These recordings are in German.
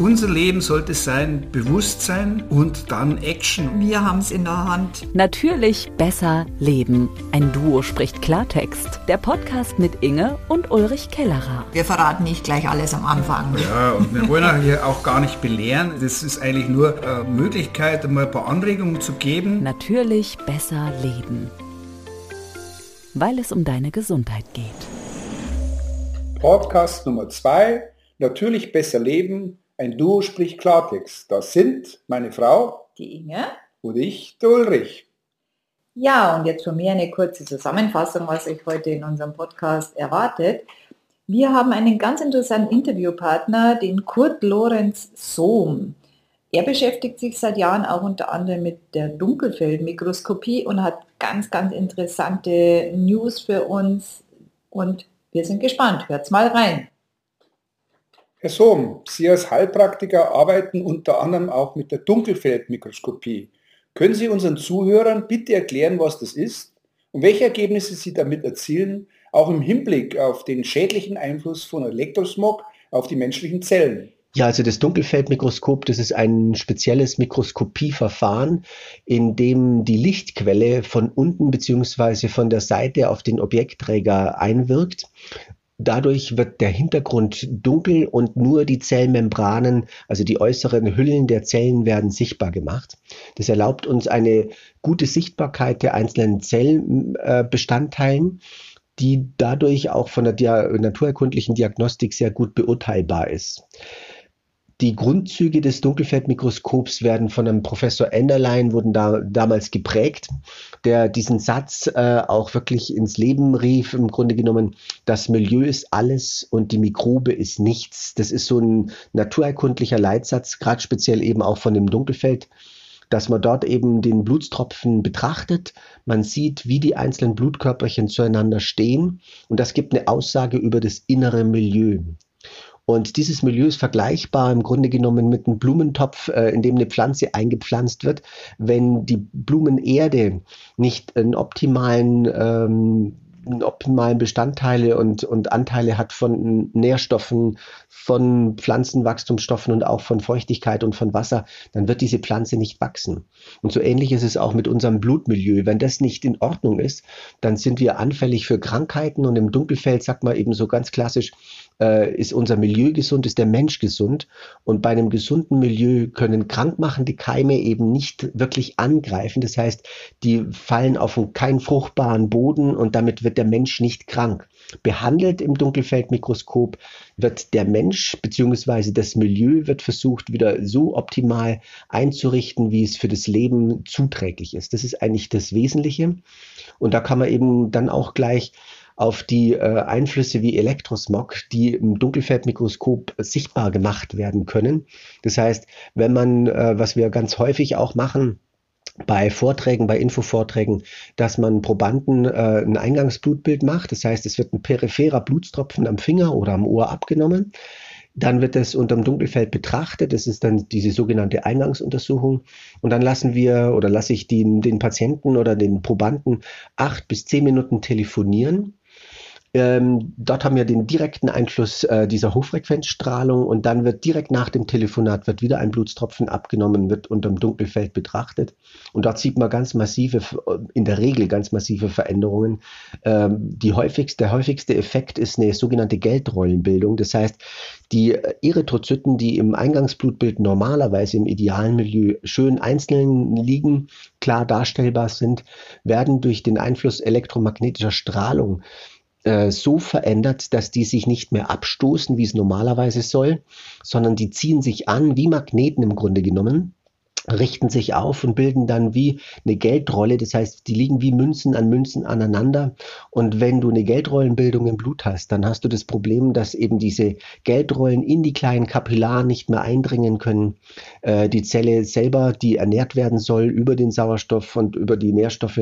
unser Leben sollte sein Bewusstsein und dann Action. Wir haben es in der Hand. Natürlich besser leben. Ein Duo spricht Klartext. Der Podcast mit Inge und Ulrich Kellerer. Wir verraten nicht gleich alles am Anfang. Ja, und wir wollen hier auch gar nicht belehren. Das ist eigentlich nur eine Möglichkeit, mal ein paar Anregungen zu geben. Natürlich besser leben. Weil es um deine Gesundheit geht. Podcast Nummer zwei. Natürlich besser leben. Ein Duo spricht Klartext. Das sind meine Frau, die Inge und ich, der Ulrich. Ja, und jetzt von mir eine kurze Zusammenfassung, was euch heute in unserem Podcast erwartet. Wir haben einen ganz interessanten Interviewpartner, den Kurt Lorenz Sohm. Er beschäftigt sich seit Jahren auch unter anderem mit der Dunkelfeldmikroskopie und hat ganz, ganz interessante News für uns und wir sind gespannt. Hört's mal rein. Herr Sohm, Sie als Heilpraktiker arbeiten unter anderem auch mit der Dunkelfeldmikroskopie. Können Sie unseren Zuhörern bitte erklären, was das ist und welche Ergebnisse Sie damit erzielen, auch im Hinblick auf den schädlichen Einfluss von Elektrosmog auf die menschlichen Zellen? Ja, also das Dunkelfeldmikroskop, das ist ein spezielles Mikroskopieverfahren, in dem die Lichtquelle von unten beziehungsweise von der Seite auf den Objektträger einwirkt. Dadurch wird der Hintergrund dunkel und nur die Zellmembranen, also die äußeren Hüllen der Zellen werden sichtbar gemacht. Das erlaubt uns eine gute Sichtbarkeit der einzelnen Zellbestandteilen, die dadurch auch von der naturerkundlichen Diagnostik sehr gut beurteilbar ist. Die Grundzüge des Dunkelfeldmikroskops werden von einem Professor Enderlein, wurden da damals geprägt, der diesen Satz äh, auch wirklich ins Leben rief, im Grunde genommen, das Milieu ist alles und die Mikrobe ist nichts. Das ist so ein naturerkundlicher Leitsatz, gerade speziell eben auch von dem Dunkelfeld dass man dort eben den Blutstropfen betrachtet. Man sieht, wie die einzelnen Blutkörperchen zueinander stehen und das gibt eine Aussage über das innere Milieu. Und dieses Milieu ist vergleichbar im Grunde genommen mit einem Blumentopf, äh, in dem eine Pflanze eingepflanzt wird. Wenn die Blumenerde nicht einen optimalen ähm, optimalen Bestandteile und, und Anteile hat von Nährstoffen, von Pflanzenwachstumsstoffen und auch von Feuchtigkeit und von Wasser, dann wird diese Pflanze nicht wachsen. Und so ähnlich ist es auch mit unserem Blutmilieu. Wenn das nicht in Ordnung ist, dann sind wir anfällig für Krankheiten und im Dunkelfeld sagt man eben so ganz klassisch, äh, ist unser Milieu gesund, ist der Mensch gesund. Und bei einem gesunden Milieu können krankmachende Keime eben nicht wirklich angreifen. Das heißt, die fallen auf keinen fruchtbaren Boden und damit wird der Mensch nicht krank. Behandelt im Dunkelfeldmikroskop wird der Mensch bzw. das Milieu wird versucht wieder so optimal einzurichten, wie es für das Leben zuträglich ist. Das ist eigentlich das Wesentliche. Und da kann man eben dann auch gleich auf die äh, Einflüsse wie Elektrosmog, die im Dunkelfeldmikroskop sichtbar gemacht werden können. Das heißt, wenn man, äh, was wir ganz häufig auch machen, bei Vorträgen, bei Infovorträgen, dass man Probanden äh, ein Eingangsblutbild macht. Das heißt, es wird ein peripherer Blutstropfen am Finger oder am Ohr abgenommen. Dann wird es unterm Dunkelfeld betrachtet. Das ist dann diese sogenannte Eingangsuntersuchung. Und dann lassen wir oder lasse ich den, den Patienten oder den Probanden acht bis zehn Minuten telefonieren ähm, dort haben wir den direkten Einfluss äh, dieser Hochfrequenzstrahlung und dann wird direkt nach dem Telefonat wird wieder ein Blutstropfen abgenommen, wird unterm Dunkelfeld betrachtet und dort sieht man ganz massive, in der Regel ganz massive Veränderungen. Ähm, die häufigste, der häufigste Effekt ist eine sogenannte Geldrollenbildung. Das heißt, die Erythrozyten, die im Eingangsblutbild normalerweise im idealen Milieu schön einzeln liegen, klar darstellbar sind, werden durch den Einfluss elektromagnetischer Strahlung äh, so verändert, dass die sich nicht mehr abstoßen, wie es normalerweise soll, sondern die ziehen sich an wie Magneten im Grunde genommen richten sich auf und bilden dann wie eine Geldrolle. Das heißt, die liegen wie Münzen an Münzen aneinander. Und wenn du eine Geldrollenbildung im Blut hast, dann hast du das Problem, dass eben diese Geldrollen in die kleinen Kapillaren nicht mehr eindringen können. Äh, die Zelle selber, die ernährt werden soll über den Sauerstoff und über die Nährstoffe,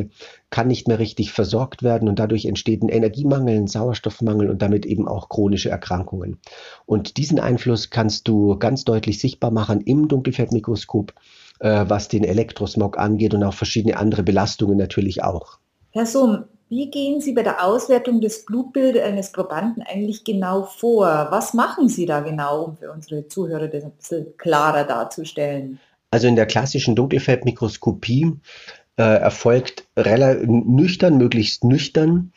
kann nicht mehr richtig versorgt werden und dadurch entsteht ein Energiemangel, ein Sauerstoffmangel und damit eben auch chronische Erkrankungen. Und diesen Einfluss kannst du ganz deutlich sichtbar machen im Dunkelfeldmikroskop äh, was den Elektrosmog angeht und auch verschiedene andere Belastungen natürlich auch. Herr Sohm, Wie gehen Sie bei der Auswertung des Blutbildes eines Probanden eigentlich genau vor? Was machen Sie da genau, um für unsere Zuhörer das ein bisschen klarer darzustellen? Also in der klassischen Dunkelfeldmikroskopie äh, erfolgt nüchtern, möglichst nüchtern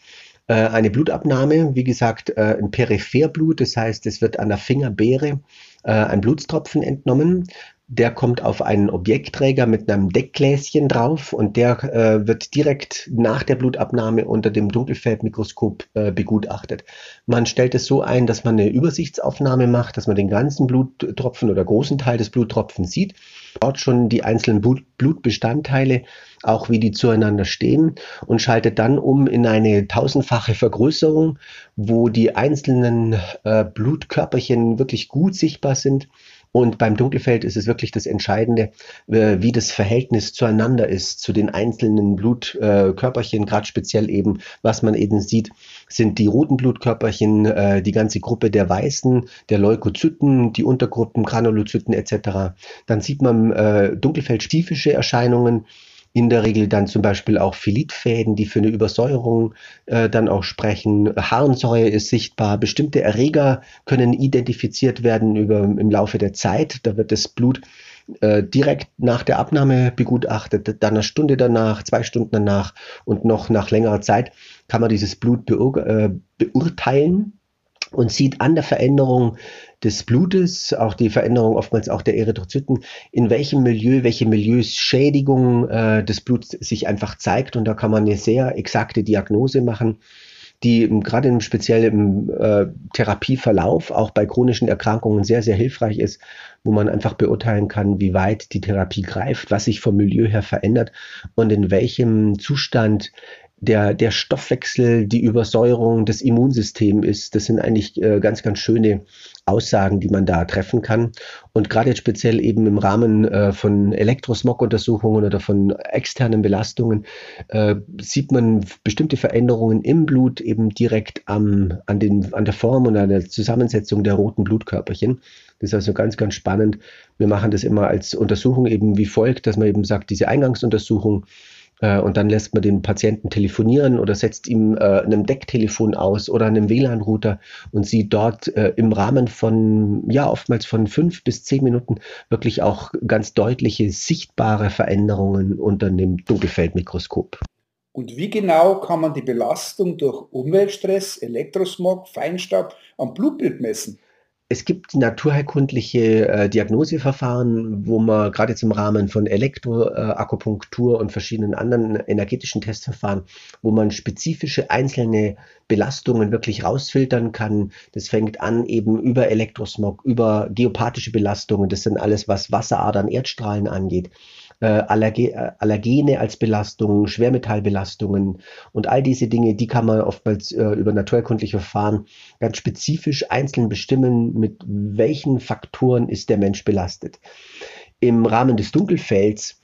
äh, eine Blutabnahme, wie gesagt, äh, ein Peripherblut, das heißt, es wird an der Fingerbeere äh, ein Blutstropfen entnommen. Der kommt auf einen Objektträger mit einem Deckgläschen drauf und der äh, wird direkt nach der Blutabnahme unter dem Dunkelfeldmikroskop äh, begutachtet. Man stellt es so ein, dass man eine Übersichtsaufnahme macht, dass man den ganzen Bluttropfen oder großen Teil des Bluttropfens sieht, dort schon die einzelnen Blut Blutbestandteile, auch wie die zueinander stehen und schaltet dann um in eine tausendfache Vergrößerung, wo die einzelnen äh, Blutkörperchen wirklich gut sichtbar sind und beim Dunkelfeld ist es wirklich das Entscheidende, äh, wie das Verhältnis zueinander ist, zu den einzelnen Blutkörperchen, gerade speziell eben, was man eben sieht, sind die roten Blutkörperchen, äh, die ganze Gruppe der Weißen, der Leukozyten, die Untergruppen, Granulozyten etc. Dann sieht man äh, dunkelfeldspezifische Erscheinungen, in der Regel dann zum Beispiel auch Philitfäden, die für eine Übersäuerung äh, dann auch sprechen. Harnsäure ist sichtbar. Bestimmte Erreger können identifiziert werden über, im Laufe der Zeit. Da wird das Blut äh, direkt nach der Abnahme begutachtet, dann eine Stunde danach, zwei Stunden danach und noch nach längerer Zeit kann man dieses Blut beur äh, beurteilen und sieht an der Veränderung des Blutes, auch die Veränderung oftmals auch der Erythrozyten, in welchem Milieu, welche Milieuschädigung äh, des Bluts sich einfach zeigt. Und da kann man eine sehr exakte Diagnose machen, die gerade im speziellen äh, Therapieverlauf auch bei chronischen Erkrankungen sehr, sehr hilfreich ist, wo man einfach beurteilen kann, wie weit die Therapie greift, was sich vom Milieu her verändert und in welchem Zustand der, der Stoffwechsel, die Übersäuerung, das Immunsystem ist. Das sind eigentlich äh, ganz, ganz schöne Aussagen, die man da treffen kann. Und gerade jetzt speziell eben im Rahmen äh, von Elektrosmog-Untersuchungen oder von externen Belastungen äh, sieht man bestimmte Veränderungen im Blut eben direkt am, an, den, an der Form und an der Zusammensetzung der roten Blutkörperchen. Das ist also ganz, ganz spannend. Wir machen das immer als Untersuchung eben wie folgt, dass man eben sagt, diese Eingangsuntersuchung und dann lässt man den Patienten telefonieren oder setzt ihm äh, einem Decktelefon aus oder einem WLAN-Router und sieht dort äh, im Rahmen von, ja, oftmals von fünf bis zehn Minuten wirklich auch ganz deutliche, sichtbare Veränderungen unter dem Dunkelfeldmikroskop. Und wie genau kann man die Belastung durch Umweltstress, Elektrosmog, Feinstaub am Blutbild messen? Es gibt naturheilkundliche äh, Diagnoseverfahren, wo man gerade jetzt im Rahmen von Elektroakupunktur und verschiedenen anderen energetischen Testverfahren, wo man spezifische einzelne Belastungen wirklich rausfiltern kann. Das fängt an eben über Elektrosmog, über geopathische Belastungen. Das sind alles, was Wasseradern, Erdstrahlen angeht äh, Allerge äh, Allergene als Belastungen, Schwermetallbelastungen und all diese Dinge, die kann man oftmals äh, über naturkundliche Verfahren ganz spezifisch einzeln bestimmen, mit welchen Faktoren ist der Mensch belastet. Im Rahmen des Dunkelfelds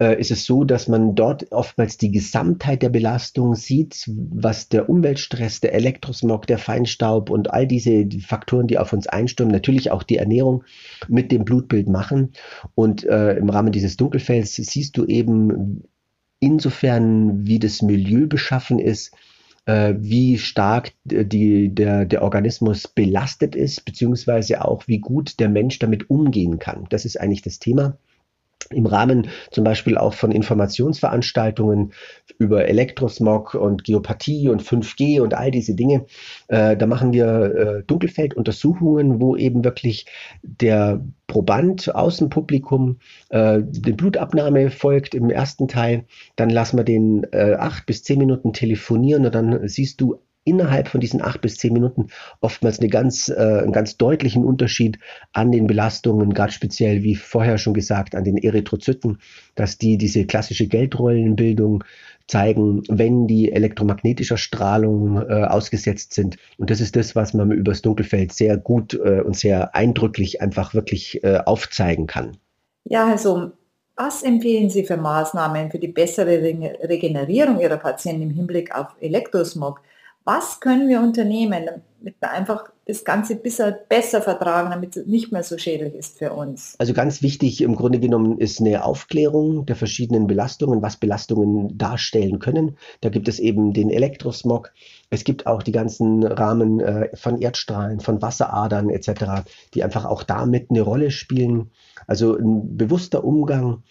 äh, ist es so, dass man dort oftmals die Gesamtheit der Belastung sieht, was der Umweltstress, der Elektrosmog, der Feinstaub und all diese die Faktoren, die auf uns einstürmen, natürlich auch die Ernährung mit dem Blutbild machen. Und äh, im Rahmen dieses Dunkelfelds siehst du eben insofern, wie das Milieu beschaffen ist, äh, wie stark die, der, der Organismus belastet ist, beziehungsweise auch wie gut der Mensch damit umgehen kann. Das ist eigentlich das Thema im Rahmen zum Beispiel auch von Informationsveranstaltungen über Elektrosmog und Geopathie und 5G und all diese Dinge. Äh, da machen wir äh, Dunkelfelduntersuchungen, wo eben wirklich der Proband, Außenpublikum, äh, die Blutabnahme folgt im ersten Teil. Dann lassen wir den äh, acht bis zehn Minuten telefonieren und dann siehst du innerhalb von diesen acht bis zehn Minuten oftmals eine ganz, äh, einen ganz deutlichen Unterschied an den Belastungen, gerade speziell, wie vorher schon gesagt, an den Erythrozyten, dass die diese klassische Geldrollenbildung zeigen, wenn die elektromagnetischer Strahlung äh, ausgesetzt sind. Und das ist das, was man über das Dunkelfeld sehr gut äh, und sehr eindrücklich einfach wirklich äh, aufzeigen kann. Ja, also was empfehlen Sie für Maßnahmen für die bessere Regenerierung Ihrer Patienten im Hinblick auf Elektrosmog? Was können wir unternehmen, damit wir einfach das Ganze besser, besser vertragen, damit es nicht mehr so schädlich ist für uns? Also ganz wichtig im Grunde genommen ist eine Aufklärung der verschiedenen Belastungen, was Belastungen darstellen können. Da gibt es eben den Elektrosmog. Es gibt auch die ganzen Rahmen äh, von Erdstrahlen, von Wasseradern etc., die einfach auch damit eine Rolle spielen. Also ein bewusster Umgang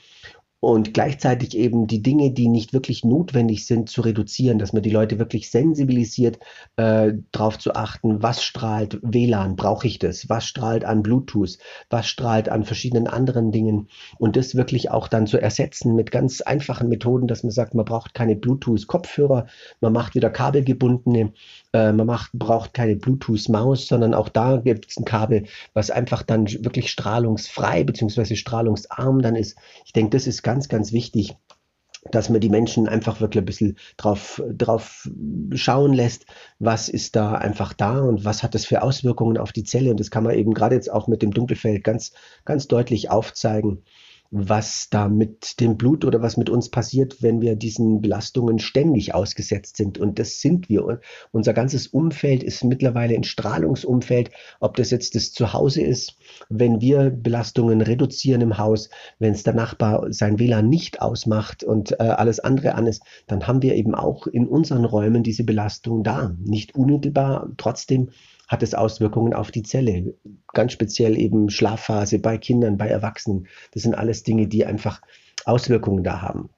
und gleichzeitig eben die Dinge, die nicht wirklich notwendig sind, zu reduzieren, dass man die Leute wirklich sensibilisiert, äh, darauf zu achten, was strahlt WLAN, brauche ich das, was strahlt an Bluetooth, was strahlt an verschiedenen anderen Dingen und das wirklich auch dann zu ersetzen mit ganz einfachen Methoden, dass man sagt, man braucht keine Bluetooth-Kopfhörer, man macht wieder kabelgebundene, äh, man macht, braucht keine Bluetooth-Maus, sondern auch da gibt es ein Kabel, was einfach dann wirklich strahlungsfrei bzw. strahlungsarm dann ist. Ich denke, das ist ganz, ganz wichtig dass man die Menschen einfach wirklich ein bisschen drauf, drauf schauen lässt, was ist da einfach da und was hat das für Auswirkungen auf die Zelle. Und das kann man eben gerade jetzt auch mit dem Dunkelfeld ganz, ganz deutlich aufzeigen was da mit dem Blut oder was mit uns passiert, wenn wir diesen Belastungen ständig ausgesetzt sind. Und das sind wir. Unser ganzes Umfeld ist mittlerweile ein Strahlungsumfeld, ob das jetzt das Zuhause ist, wenn wir Belastungen reduzieren im Haus, wenn es der Nachbar sein WLAN nicht ausmacht und äh, alles andere an ist, dann haben wir eben auch in unseren Räumen diese Belastung da. Nicht unmittelbar, trotzdem hat es Auswirkungen auf die Zelle. Ganz speziell eben Schlafphase bei Kindern, bei Erwachsenen. Das sind alles Dinge, die einfach Auswirkungen da haben.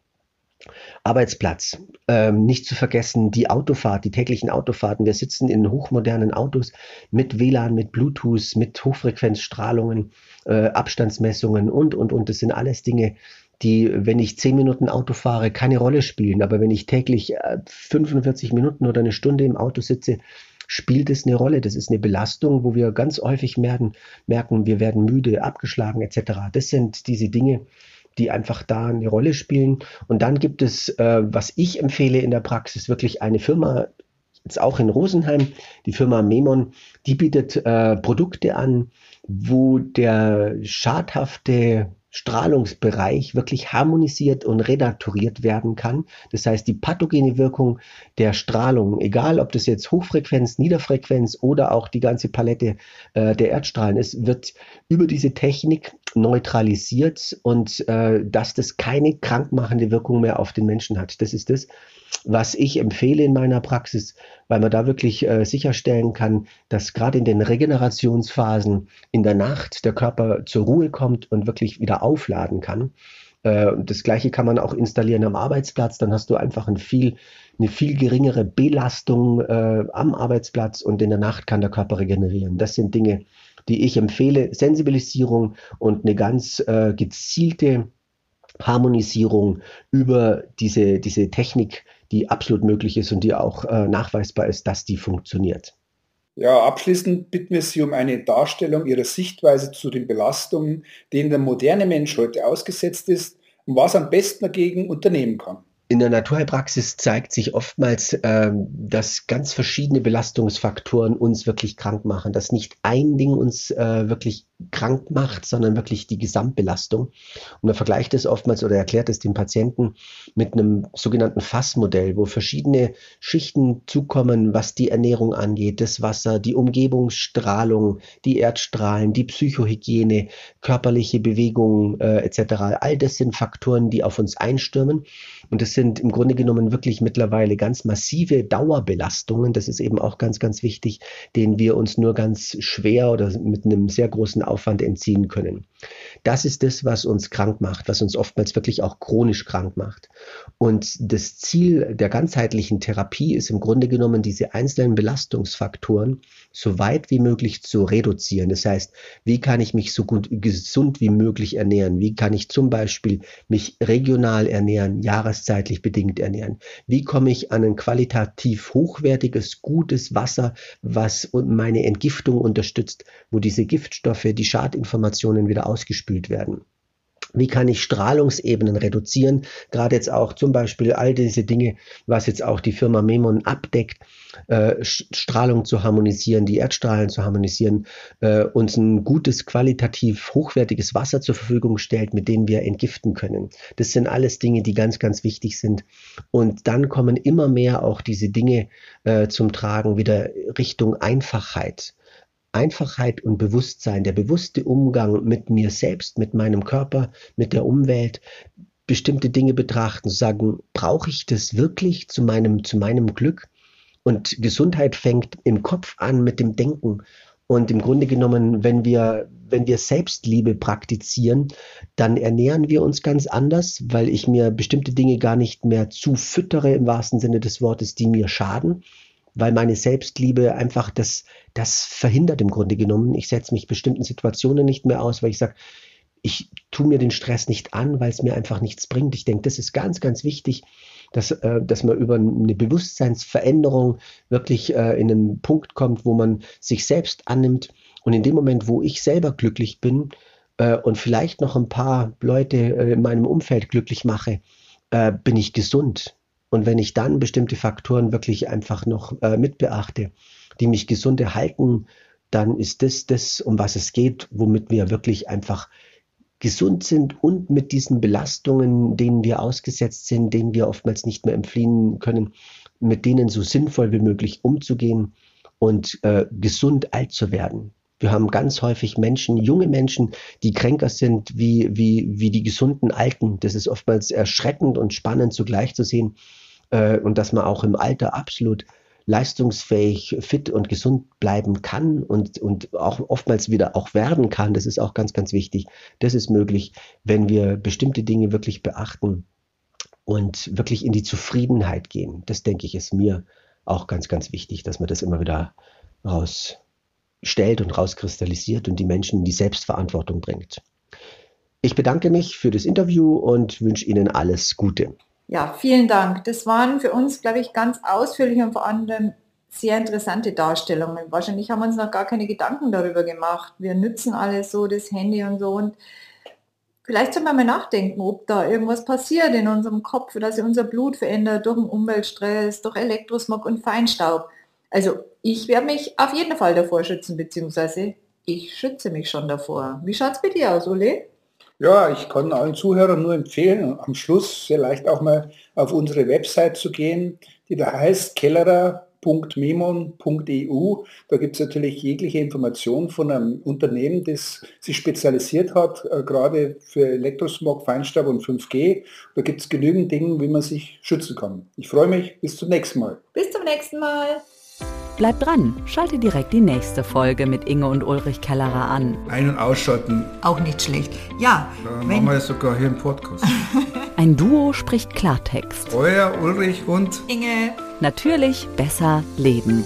Arbeitsplatz. Ähm, nicht zu vergessen die Autofahrt, die täglichen Autofahrten. Wir sitzen in hochmodernen Autos mit WLAN, mit Bluetooth, mit Hochfrequenzstrahlungen, äh, Abstandsmessungen und, und, und. Das sind alles Dinge, die, wenn ich zehn Minuten Auto fahre, keine Rolle spielen. Aber wenn ich täglich äh, 45 Minuten oder eine Stunde im Auto sitze, spielt es eine Rolle. Das ist eine Belastung, wo wir ganz häufig merken, merken wir werden müde, abgeschlagen etc. Das sind diese Dinge, die einfach da eine Rolle spielen. Und dann gibt es, äh, was ich empfehle in der Praxis, wirklich eine Firma, jetzt auch in Rosenheim, die Firma Memon, die bietet äh, Produkte an, wo der schadhafte Strahlungsbereich wirklich harmonisiert und renaturiert werden kann. Das heißt, die pathogene Wirkung der Strahlung, egal ob das jetzt Hochfrequenz, Niederfrequenz oder auch die ganze Palette äh, der Erdstrahlen ist, wird über diese Technik neutralisiert und äh, dass das keine krankmachende Wirkung mehr auf den Menschen hat. Das ist das, was ich empfehle in meiner Praxis, weil man da wirklich äh, sicherstellen kann, dass gerade in den Regenerationsphasen in der Nacht der Körper zur Ruhe kommt und wirklich wieder aufladen kann. Äh, das gleiche kann man auch installieren am Arbeitsplatz, dann hast du einfach ein viel, eine viel geringere Belastung äh, am Arbeitsplatz und in der Nacht kann der Körper regenerieren. Das sind Dinge, die ich empfehle. Sensibilisierung und eine ganz äh, gezielte Harmonisierung über diese, diese Technik, die absolut möglich ist und die auch äh, nachweisbar ist, dass die funktioniert. Ja, abschließend bitten wir Sie um eine Darstellung Ihrer Sichtweise zu den Belastungen, denen der moderne Mensch heute ausgesetzt ist und was am besten dagegen unternehmen kann. In der Naturheilpraxis zeigt sich oftmals, ähm, dass ganz verschiedene Belastungsfaktoren uns wirklich krank machen, dass nicht ein Ding uns äh, wirklich krank macht, sondern wirklich die Gesamtbelastung. Und man vergleicht es oftmals oder erklärt es dem Patienten mit einem sogenannten Fassmodell, wo verschiedene Schichten zukommen, was die Ernährung angeht, das Wasser, die Umgebungsstrahlung, die Erdstrahlen, die Psychohygiene, körperliche Bewegung äh, etc. All das sind Faktoren, die auf uns einstürmen. Und das sind im Grunde genommen wirklich mittlerweile ganz massive Dauerbelastungen. Das ist eben auch ganz, ganz wichtig, denen wir uns nur ganz schwer oder mit einem sehr großen Aufwand entziehen können. Das ist das, was uns krank macht, was uns oftmals wirklich auch chronisch krank macht. Und das Ziel der ganzheitlichen Therapie ist im Grunde genommen, diese einzelnen Belastungsfaktoren so weit wie möglich zu reduzieren. Das heißt, wie kann ich mich so gut gesund wie möglich ernähren? Wie kann ich zum Beispiel mich regional ernähren, jahreszeitlich bedingt ernähren? Wie komme ich an ein qualitativ hochwertiges, gutes Wasser, was meine Entgiftung unterstützt, wo diese Giftstoffe, die Schadinformationen wieder ausgespült werden? Wie kann ich Strahlungsebenen reduzieren? Gerade jetzt auch zum Beispiel all diese Dinge, was jetzt auch die Firma Memon abdeckt, äh, Strahlung zu harmonisieren, die Erdstrahlen zu harmonisieren, äh, uns ein gutes, qualitativ hochwertiges Wasser zur Verfügung stellt, mit dem wir entgiften können. Das sind alles Dinge, die ganz, ganz wichtig sind. Und dann kommen immer mehr auch diese Dinge äh, zum Tragen wieder Richtung Einfachheit. Einfachheit und Bewusstsein, der bewusste Umgang mit mir selbst, mit meinem Körper, mit der Umwelt, bestimmte Dinge betrachten, sagen, brauche ich das wirklich zu meinem, zu meinem Glück? Und Gesundheit fängt im Kopf an mit dem Denken. Und im Grunde genommen, wenn wir, wenn wir Selbstliebe praktizieren, dann ernähren wir uns ganz anders, weil ich mir bestimmte Dinge gar nicht mehr zufüttere im wahrsten Sinne des Wortes, die mir schaden, weil meine Selbstliebe einfach das, das verhindert im Grunde genommen. Ich setze mich bestimmten Situationen nicht mehr aus, weil ich sage, ich tue mir den Stress nicht an, weil es mir einfach nichts bringt. Ich denke, das ist ganz, ganz wichtig, dass, äh, dass man über eine Bewusstseinsveränderung wirklich äh, in einen Punkt kommt, wo man sich selbst annimmt. Und in dem Moment, wo ich selber glücklich bin äh, und vielleicht noch ein paar Leute äh, in meinem Umfeld glücklich mache, äh, bin ich gesund. Und wenn ich dann bestimmte Faktoren wirklich einfach noch äh, mitbeachte, die mich gesund erhalten, dann ist das das, um was es geht, womit wir wirklich einfach gesund sind und mit diesen Belastungen, denen wir ausgesetzt sind, denen wir oftmals nicht mehr entfliehen können, mit denen so sinnvoll wie möglich umzugehen und äh, gesund alt zu werden. Wir haben ganz häufig Menschen, junge Menschen, die kränker sind wie, wie, wie die gesunden Alten. Das ist oftmals erschreckend und spannend zugleich zu sehen. Äh, und dass man auch im Alter absolut leistungsfähig, fit und gesund bleiben kann und, und auch oftmals wieder auch werden kann. Das ist auch ganz, ganz wichtig. Das ist möglich, wenn wir bestimmte Dinge wirklich beachten und wirklich in die Zufriedenheit gehen. Das denke ich ist mir auch ganz, ganz wichtig, dass man das immer wieder rausstellt und rauskristallisiert und die Menschen in die Selbstverantwortung bringt. Ich bedanke mich für das Interview und wünsche Ihnen alles Gute. Ja, vielen Dank. Das waren für uns, glaube ich, ganz ausführliche und vor allem sehr interessante Darstellungen. Wahrscheinlich haben wir uns noch gar keine Gedanken darüber gemacht. Wir nützen alles so, das Handy und so. Und vielleicht soll man mal nachdenken, ob da irgendwas passiert in unserem Kopf, dass sich unser Blut verändert durch den Umweltstress, durch Elektrosmog und Feinstaub. Also ich werde mich auf jeden Fall davor schützen, beziehungsweise ich schütze mich schon davor. Wie schaut es bei dir aus, Uli? Ja, ich kann allen Zuhörern nur empfehlen, am Schluss vielleicht auch mal auf unsere Website zu gehen, die da heißt kellerer.memon.eu. Da gibt es natürlich jegliche Informationen von einem Unternehmen, das sich spezialisiert hat, äh, gerade für Elektrosmog, Feinstaub und 5G. Da gibt es genügend Dinge, wie man sich schützen kann. Ich freue mich, bis zum nächsten Mal. Bis zum nächsten Mal. Bleibt dran, schalte direkt die nächste Folge mit Inge und Ulrich Kellerer an. Ein- und ausschalten. Auch nicht schlecht. Ja, Da machen wir es sogar hier im Podcast. Ein Duo spricht Klartext. Euer Ulrich und Inge. Natürlich besser leben.